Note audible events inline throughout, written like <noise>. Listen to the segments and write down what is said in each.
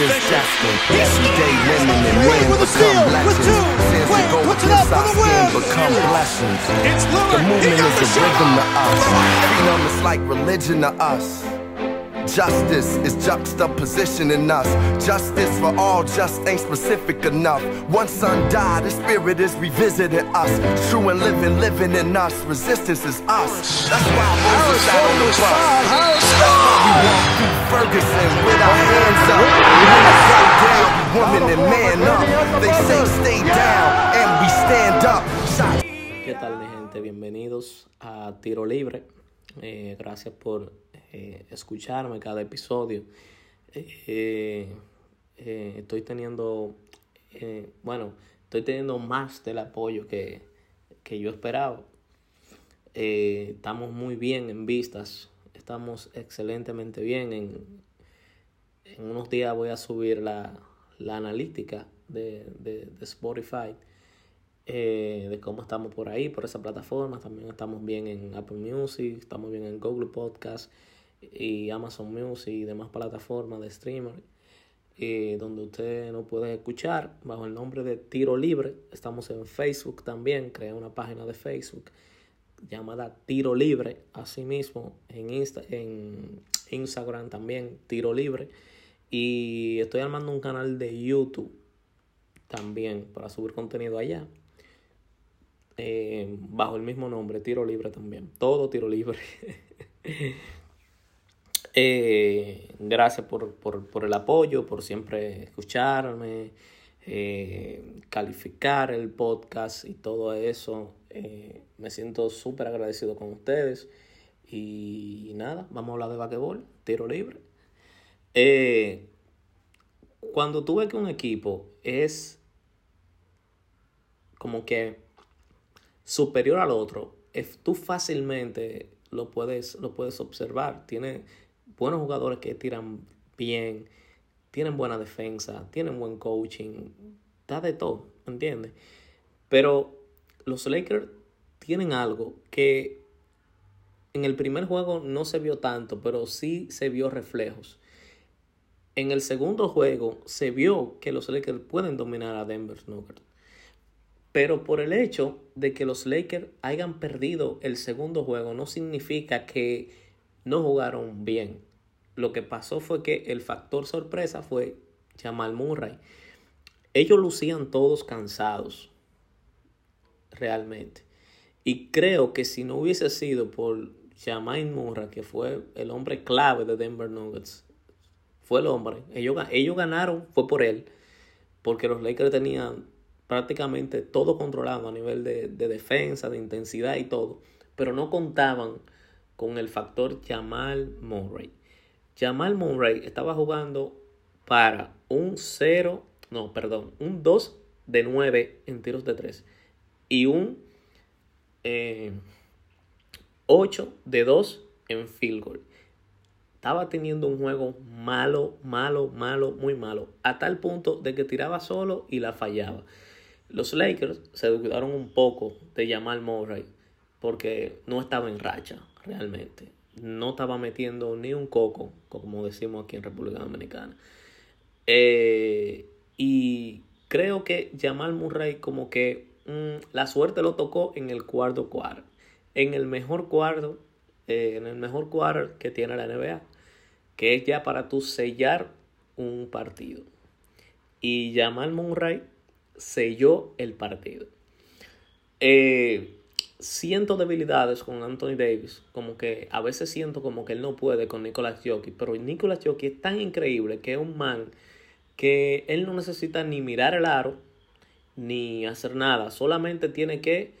is Justin. Everyday women and men become legends. Sins that go against our skin become blessings. The movement is a rhythm to us. Freedom is like religion to us. Justice is juxtapositioning us. Justice for all just ain't specific enough. One son died, the spirit is revisiting us. True and living, living in us. Resistance is us. That's why Moses sat on the bus. That's why we walk through Ferguson with our hands up. Men say down, woman and man up. They say stay down, and we stand up. Shot ¿Qué tal mi gente? Bienvenidos a Tiro Libre. Eh, gracias por eh, escucharme cada episodio. Eh, eh, estoy teniendo, bueno, estoy teniendo más del apoyo que, que yo esperaba. Estamos muy bien en vistas, estamos excelentemente bien. En, en unos días voy a subir la, la analítica de, de, de Spotify eh, de cómo estamos por ahí, por esa plataforma. También estamos bien en Apple Music, estamos bien en Google Podcast y Amazon Music y demás plataformas de streamer. eh, donde usted nos puede escuchar bajo el nombre de Tiro Libre. Estamos en Facebook también, creé una página de Facebook llamada Tiro Libre, asimismo en, Insta, en Instagram también Tiro Libre. Y estoy armando un canal de YouTube también para subir contenido allá. Eh, bajo el mismo nombre, Tiro Libre también. Todo Tiro Libre. <laughs> Eh, gracias por, por, por, el apoyo, por siempre escucharme, eh, calificar el podcast y todo eso. Me siento súper agradecido con ustedes. Y nada, vamos a hablar de basquetbol, tiro libre. Cuando tú ves que un equipo es como que superior al otro, tú fácilmente lo puedes, lo puedes observar. Tiene buenos jugadores que tiran bien, tienen buena defensa, tienen buen coaching, está de todo, ¿entiendes? Pero los Lakers tienen algo que en el primer juego no se vio tanto, pero sí se vio reflejos. En el segundo juego se vio que los Lakers pueden dominar a Denver Nuggets. Pero por el hecho de que los Lakers hayan perdido el segundo juego no significa que no jugaron bien. Lo que pasó fue que el factor sorpresa fue Jamal Murray. Ellos lucían todos cansados, realmente. Y creo que si no hubiese sido por Jamal Murray, que fue el hombre clave de Denver Nuggets, fue el hombre. Ellos, ellos ganaron, fue por él, porque los Lakers tenían prácticamente todo controlado a nivel de, de defensa, de intensidad y todo, pero no contaban con el factor Jamal Murray. Jamal Murray estaba jugando para un 0, no, perdón, un 2 de 9 en tiros de 3 y un eh, 8 de 2 en field goal. Estaba teniendo un juego malo, malo, malo, muy malo, a tal punto de que tiraba solo y la fallaba. Los Lakers se dudaron un poco de Jamal Murray porque no estaba en racha realmente no estaba metiendo ni un coco, como decimos aquí en República Dominicana. Eh, y creo que Jamal Murray como que mmm, la suerte lo tocó en el cuarto cuarto. En el mejor cuarto, eh, en el mejor cuarto que tiene la NBA, que es ya para tú sellar un partido. Y Jamal Murray selló el partido. Eh, siento debilidades con Anthony Davis, como que a veces siento como que él no puede con Nicolas Jokic, pero Nicolas Jokic es tan increíble que es un man que él no necesita ni mirar el aro ni hacer nada, solamente tiene que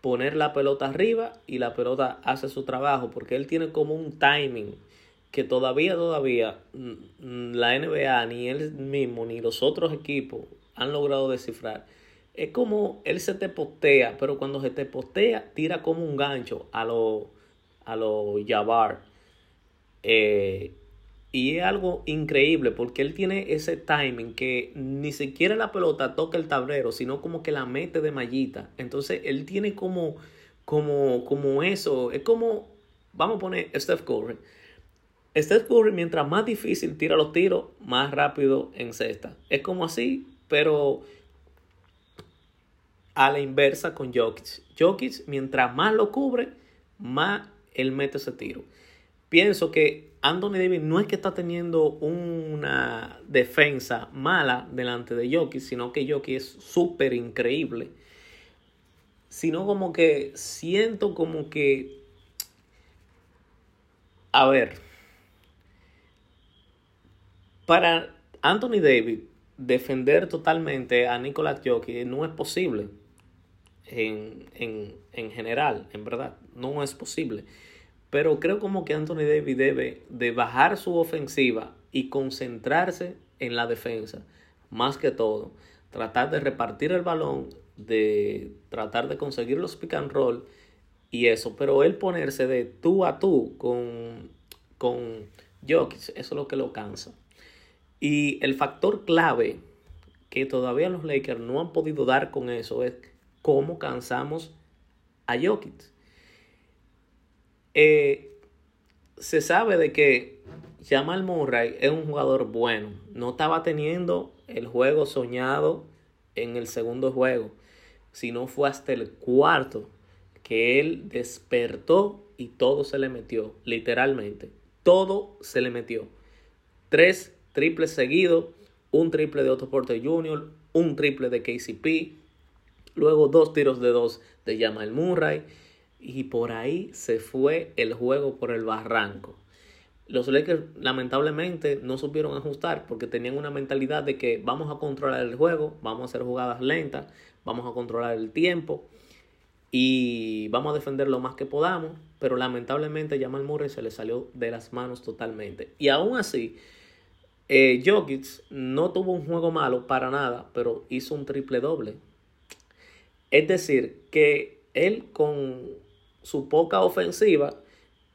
poner la pelota arriba y la pelota hace su trabajo porque él tiene como un timing que todavía todavía la NBA ni él mismo ni los otros equipos han logrado descifrar es como él se te postea, pero cuando se te postea, tira como un gancho a lo, a lo Jabbar. Eh, y es algo increíble porque él tiene ese timing que ni siquiera la pelota toca el tablero, sino como que la mete de mallita. Entonces él tiene como, como, como eso. Es como, vamos a poner Steph Curry. Steph Curry, mientras más difícil tira los tiros, más rápido en cesta. Es como así, pero a la inversa con Jokic. Jokic, mientras más lo cubre, más él mete ese tiro. Pienso que Anthony Davis no es que está teniendo una defensa mala delante de Jokic, sino que Jokic es súper increíble. Sino como que siento como que... A ver. Para Anthony Davis defender totalmente a Nicolas Jokic no es posible en, general, en verdad, no es posible. Pero creo como que Anthony Davis debe de bajar su ofensiva y concentrarse en la defensa, más que todo. Tratar de repartir el balón, de tratar de conseguir los pick and roll y eso. Pero él ponerse de tú a tú con, con Jokic, eso es lo que lo cansa. Y el factor clave que todavía los Lakers no han podido dar con eso es cómo cansamos a Jokic. Eh, se sabe de que Jamal Murray es un jugador bueno. No estaba teniendo el juego soñado en el segundo juego, sino fue hasta el cuarto que él despertó y todo se le metió, literalmente. Todo se le metió. Tres triples seguidos, un triple de Otto Porter Jr., un triple de KCP, Luego dos tiros de dos de Jamal Murray. Y por ahí se fue el juego por el barranco. Los Lakers lamentablemente no supieron ajustar porque tenían una mentalidad de que vamos a controlar el juego, vamos a hacer jugadas lentas, vamos a controlar el tiempo y vamos a defender lo más que podamos. Pero lamentablemente Jamal Murray se le salió de las manos totalmente. Y aún así, eh, Jokic no tuvo un juego malo para nada, pero hizo un triple doble. Es decir, que él con su poca ofensiva,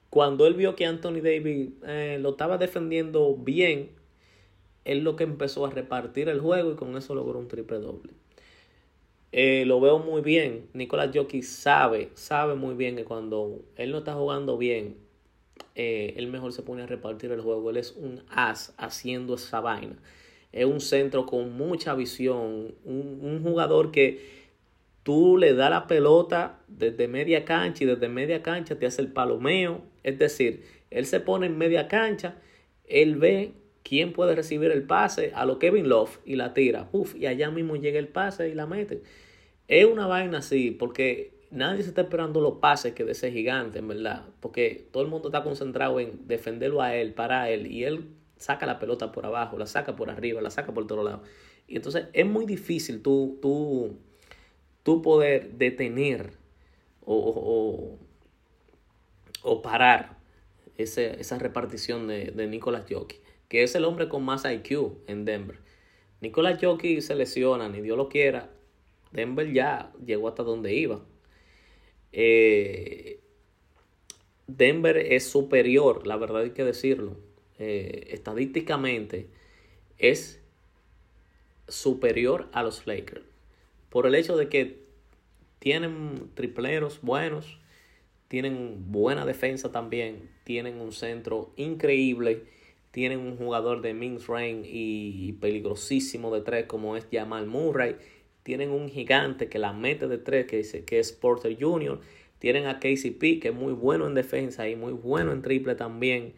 cuando él vio que Anthony Davis eh, lo estaba defendiendo bien, él lo que empezó a repartir el juego y con eso logró un triple doble. Eh, lo veo muy bien. Nicolás Jockey sabe, sabe muy bien que cuando él no está jugando bien, eh, él mejor se pone a repartir el juego. Él es un as haciendo esa vaina. Es un centro con mucha visión, un jugador que tú le das la pelota desde media cancha y desde media cancha te hace el palomeo. Es decir, él se pone en media cancha, él ve quién puede recibir el pase a lo Kevin Love y la tira. Uf, y allá mismo llega el pase y la mete. Es una vaina así, porque nadie se está esperando los pases que de ese gigante, en verdad. Porque todo el mundo está concentrado en defenderlo a él, para él, y él saca la pelota por abajo, la saca por arriba, la saca por otro lado. Y entonces es muy difícil tú, tú tú poder detener o, o, parar esa repartición de, de Nicolas Jockey, que es el hombre con más IQ en Denver. Nicolas Jockey se lesiona, ni Dios lo quiera. Denver ya llegó hasta donde iba. Eh, Denver es superior, la verdad hay que decirlo. Eh, estadísticamente es superior a los Lakers por el hecho de que tienen tripleros buenos, tienen buena defensa también, tienen un centro increíble, tienen un jugador de Mings Rain y peligrosísimo de tres como es Jamal Murray, tienen un gigante que la mete de tres que, dice, que es Porter Jr., tienen a KCP que es muy bueno en defensa y muy bueno en triple también.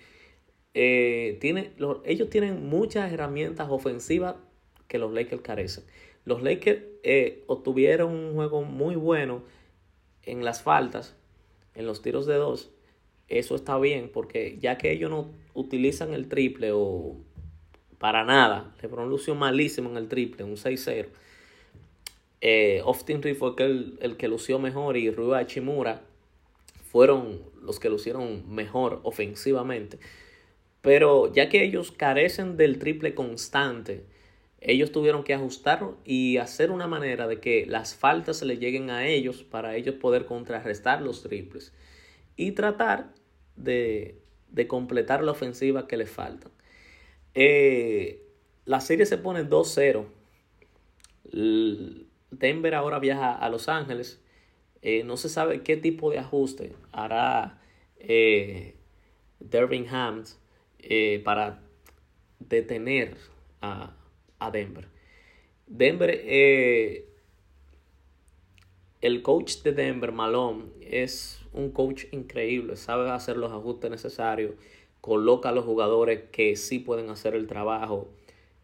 Eh, tiene, ellos tienen muchas herramientas ofensivas que los Lakers carecen. Los Lakers eh, obtuvieron un juego muy bueno en las faltas, en los tiros de dos. Eso está bien porque ya que ellos no utilizan el triple o para nada, LeBron lució malísimo en el triple, un 6-0. Eh, Austin Reed fue el, el, que lució mejor y Rui fueron los que lucieron mejor ofensivamente. Pero ya que ellos carecen del triple constante, ellos tuvieron que ajustar y hacer una manera de que las faltas se le lleguen a ellos para ellos poder contrarrestar los triples y tratar de, completar la ofensiva que les falta. Eh, la serie se pone 2-0. Denver ahora viaja a Los Ángeles. Eh, no se sabe qué tipo de ajuste hará eh, Dervin Hams eh, para detener a, a Denver. Denver, eh, el coach de Denver, Malone, es un coach increíble, sabe hacer los ajustes necesarios, coloca a los jugadores que sí pueden hacer el trabajo,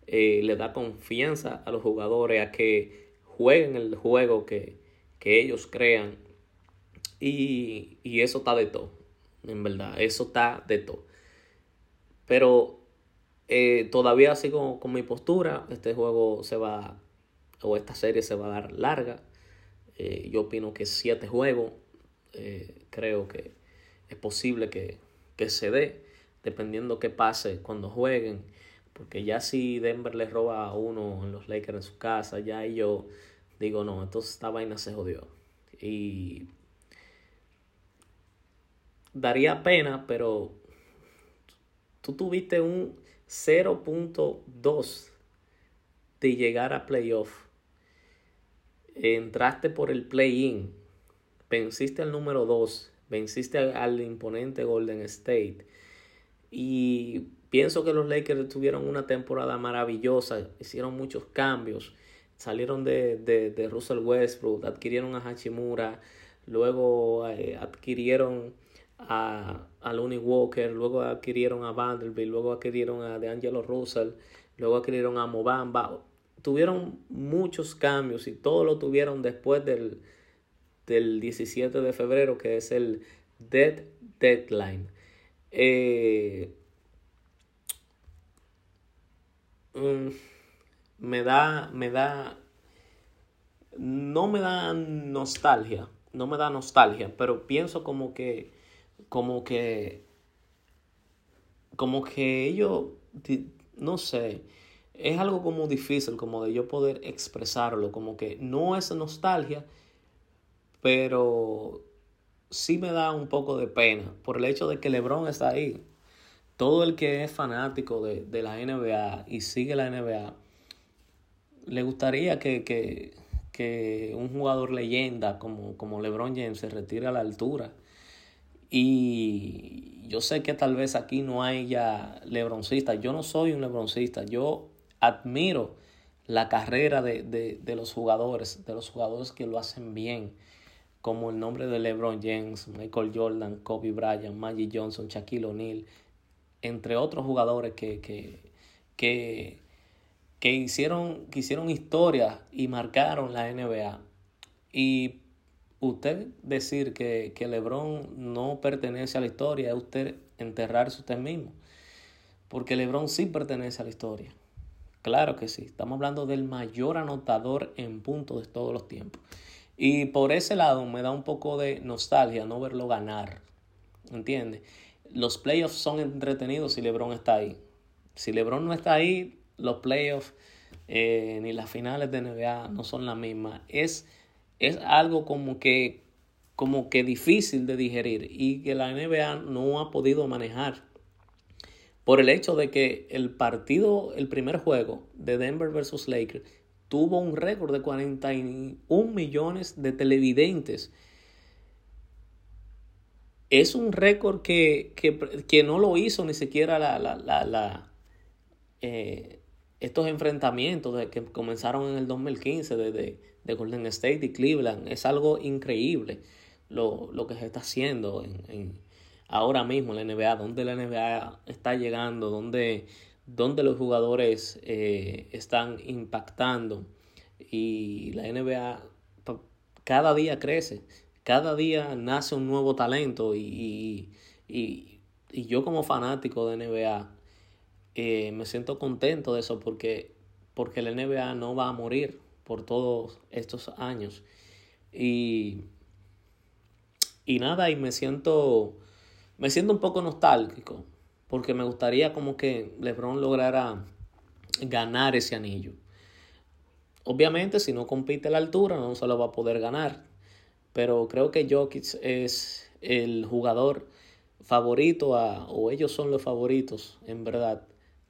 le da confianza a los jugadores a que jueguen el juego que, que ellos crean y, y eso está de todo, en verdad, eso está de todo. Pero eh, todavía sigo con mi postura. Este juego se va, o esta serie se va a dar larga. Eh, yo opino que siete juegos, eh, creo que es posible que, que, se dé, dependiendo qué pase cuando jueguen. Porque ya si Denver le roba a uno en los Lakers en su casa, ya yo digo, no, entonces esta vaina se jodió. Y daría pena, pero tú tuviste un 0.2 de llegar a playoff. Entraste por el play-in, venciste al número 2, venciste al imponente Golden State. Y pienso que los Lakers tuvieron una temporada maravillosa, hicieron muchos cambios, salieron de, de, Russell Westbrook, adquirieron a Hachimura, luego eh, adquirieron a, a Looney Walker, luego adquirieron a Vanderbilt, luego adquirieron a DeAngelo Russell, luego adquirieron a Mobamba. Tuvieron muchos cambios y todo lo tuvieron después del, del 17 de febrero, que es el dead deadline. Eh, mm, me da, me da, no me da nostalgia, no me da nostalgia, pero pienso como que como que, como que ellos, no sé, es algo como difícil, como de yo poder expresarlo, como que no es nostalgia, pero sí me da un poco de pena por el hecho de que LeBron está ahí. Todo el que es fanático de, de la NBA y sigue la NBA, le gustaría que, que, que un jugador leyenda como, como LeBron James se retire a la altura y yo sé que tal vez aquí no hay ya lebroncistas. Yo no soy un lebroncista. Yo admiro la carrera de, de, de, los jugadores, de los jugadores que lo hacen bien, como el nombre de LeBron James, Michael Jordan, Kobe Bryant, Magic Johnson, Shaquille O'Neal, entre otros jugadores que, que, que, que, hicieron, hicieron historia y marcaron la NBA. Y usted decir que, que Lebron no pertenece a la historia es usted enterrarse usted mismo. Porque Lebron sí pertenece a la historia. Claro que sí. Estamos hablando del mayor anotador en punto de todos los tiempos. Y por ese lado me da un poco de nostalgia no verlo ganar. ¿Entiendes? Los playoffs son entretenidos si LeBron está ahí. Si LeBron no está ahí, los playoffs eh, ni las finales de NBA no son la misma. Es es algo como que, como que difícil de digerir y que la NBA no ha podido manejar por el hecho de que el partido, el primer juego de Denver versus Lakers, tuvo un récord de 41 millones de televidentes. Es un récord que, que, no lo hizo ni siquiera la, la, la, eh, estos enfrentamientos de que comenzaron en el 2015 desde de Golden State y Cleveland. Es algo increíble lo, que se está haciendo en, ahora mismo en la NBA, donde la NBA está llegando, donde, donde los jugadores eh, están impactando. Y la NBA cada día crece, cada día nace un nuevo talento y, y, y yo como fanático de NBA eh, me siento contento de eso porque, porque la NBA no va a morir por todos estos años. Y, y nada, y me siento, me siento un poco nostálgico, porque me gustaría como que LeBron lograra ganar ese anillo. Obviamente, si no compite a la altura, no se lo va a poder ganar. Pero creo que Jokic es el jugador favorito, o ellos son los favoritos, en verdad,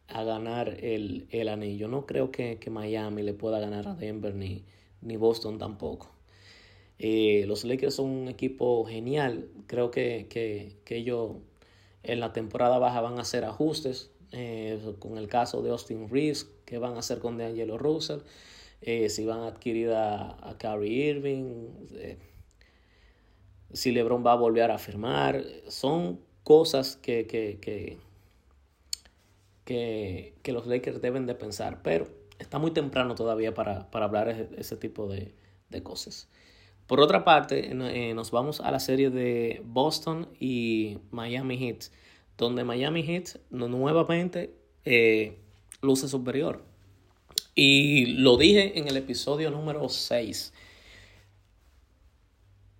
a ganar el, anillo. No creo que, Miami le pueda ganar a Denver ni, ni Boston tampoco. Eh, los Lakers son un equipo genial. Creo que, ellos En la temporada baja van a hacer ajustes, eh, con el caso de Austin Reeves, que van a hacer con DeAngelo Russell, eh, si van a adquirir a, a Kyrie Irving, eh, si LeBron va a volver a firmar. Son cosas que, que, que, que, los Lakers deben de pensar, pero está muy temprano todavía para, para hablar ese, ese tipo de, de, cosas. Por otra parte, eh, nos vamos a la serie de Boston y Miami Heat, donde Miami Heat nuevamente eh, luce superior. Y lo dije en el episodio número 6.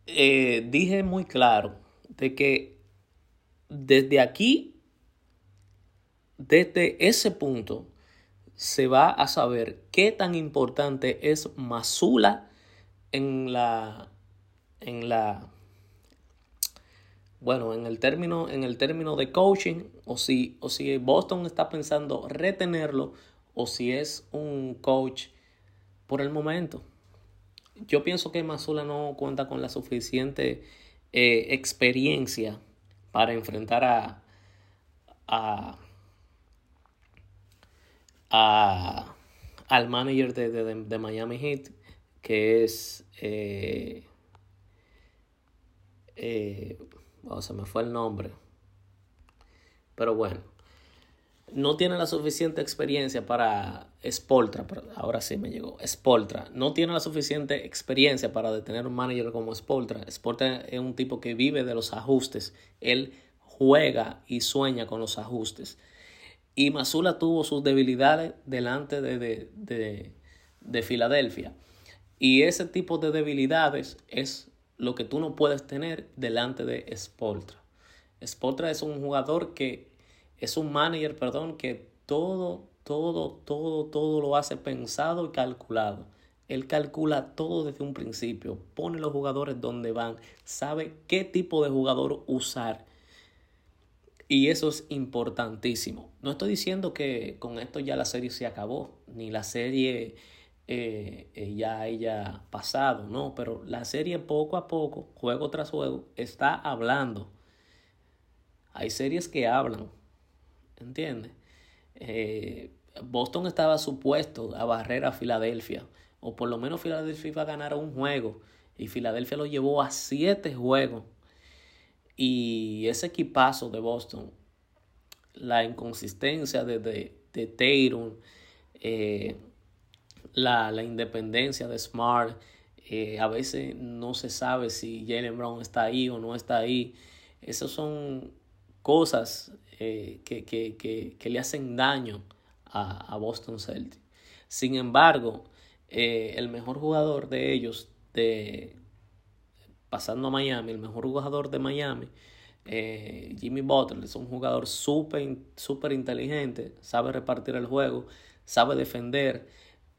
Eh, dije muy claro de que desde aquí, desde ese punto, se va a saber qué tan importante es Masula en la en la bueno, en el término en el término de coaching o si o si Boston está pensando retenerlo o si es un coach por el momento. Yo pienso que Masula no cuenta con la suficiente eh, experiencia para enfrentar a, a, al manager de, de, Miami Heat, que es... Eh, eh, oh, se me fue el nombre. Pero bueno, no tiene la suficiente experiencia para Spoltra, ahora sí me llegó, Spoltra, no tiene la suficiente experiencia para detener un manager como Spoltra. Spoltra es un tipo que vive de los ajustes, él juega y sueña con los ajustes. Y Masula tuvo sus debilidades delante de, de, de, Filadelfia. Y ese tipo de debilidades es lo que tú no puedes tener delante de Spoltra. Spoltra es un jugador que es un manager, perdón, que todo, todo, todo, todo lo hace pensado y calculado. Él calcula todo desde un principio, pone los jugadores donde van, sabe qué tipo de jugador usar. Y eso es importantísimo. No estoy diciendo que con esto ya la serie se acabó, ni la serie eh, eh, ya haya pasado, no, pero la serie poco a poco, juego tras juego, está hablando. Hay series que hablan, ¿entiendes? Eh, Boston estaba supuesto a barrer a Filadelfia, o por lo menos Filadelfia iba a ganar un juego, y Filadelfia lo llevó a siete juegos. Y ese equipazo de Boston, la inconsistencia de, de, de eh, la, la, independencia de Smart, eh, a veces no se sabe si Jalen Brown está ahí o no está ahí. Esas son cosas eh, que, que, que, que, le hacen daño a, Boston Celtics. Sin embargo, eh, el mejor jugador de ellos, de, pasando a Miami, el mejor jugador de Miami, eh, Jimmy Butler, es un jugador súper super inteligente, sabe repartir el juego, sabe defender.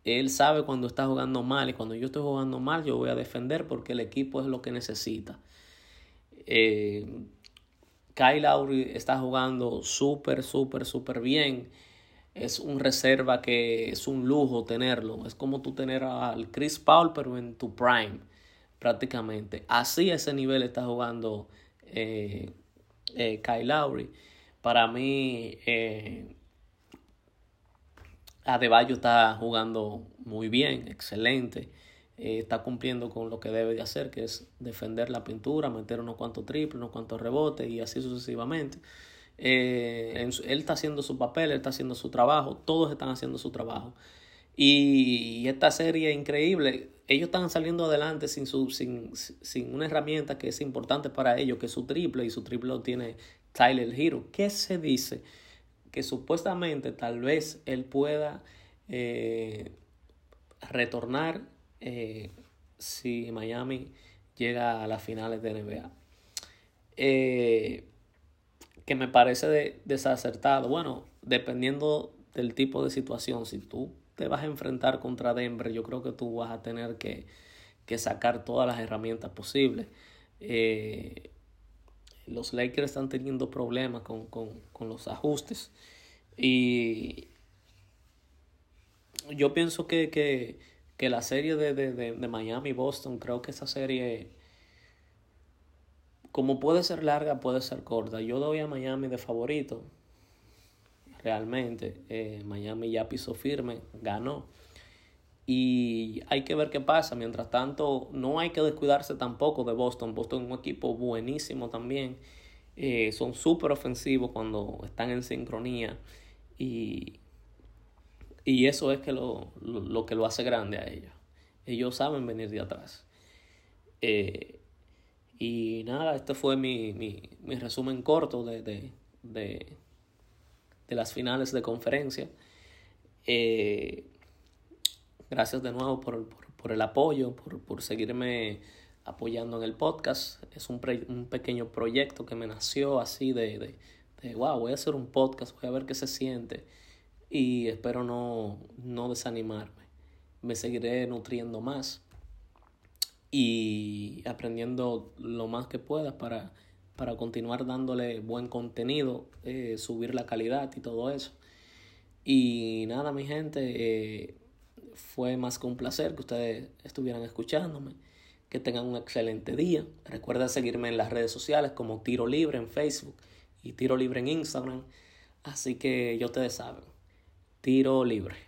Él sabe cuando está jugando mal y cuando yo estoy jugando mal yo voy a defender porque el equipo es lo que necesita. Eh, Kyle Lowry está jugando súper, súper, súper bien. Es un reserva que es un lujo tenerlo. Es como tú tener al Chris Paul, pero en tu prime, prácticamente. Así a ese nivel está jugando eh, eh, Kyle Lowry. Para mí, eh, Adebayo está jugando muy bien, excelente. Eh, está cumpliendo con lo que debe de hacer, que es defender la pintura, meter unos cuantos triples, unos cuantos rebotes y así sucesivamente. Eh, él está haciendo su papel, él está haciendo su trabajo, todos están haciendo su trabajo. Y, esta serie increíble, ellos están saliendo adelante sin, su, sin, sin una herramienta que es importante para ellos, que es su triple, y su triple tiene Tyler Hero. ¿Qué se dice? Que supuestamente tal vez él pueda eh, retornar eh, si Miami llega a las finales de NBA. Eh, que me parece desacertado. Bueno, dependiendo del tipo de situación, si tú te vas a enfrentar contra Denver, yo creo que tú vas a tener que, sacar todas las herramientas posibles. Eh, los Lakers están teniendo problemas con, con los ajustes. Y yo pienso que, que que la serie de, de, de, Miami Boston, creo que esa serie como puede ser larga, puede ser corta. Yo doy a Miami de favorito. Realmente, eh, Miami ya pisó firme, ganó. Y hay que ver qué pasa. Mientras tanto, no hay que descuidarse tampoco de Boston. Boston es un equipo buenísimo también. Eh, son súper ofensivos cuando están en sincronía. Y, y eso es que lo, lo, que lo hace grande a ellos. Ellos saben venir de atrás. Eh, y nada, este fue mi, mi, mi resumen corto de, de, de, de, las finales de conferencia. Eh, Gracias de nuevo por, por, el apoyo, por, por, seguirme apoyando en el podcast. Es un, un pequeño proyecto que me nació así de, de, wow, voy a hacer un podcast, voy a ver qué se siente y espero no, no desanimarme. Me seguiré nutriendo más y aprendiendo lo más que pueda para, para continuar dándole buen contenido, eh, subir la calidad y todo eso. Y nada, mi gente, eh, fue más que un placer que ustedes estuvieran escuchándome. Que tengan un excelente día. Recuerda seguirme en las redes sociales como Tiro Libre en Facebook y Tiro Libre en Instagram. Así que ya ustedes saben, Tiro Libre.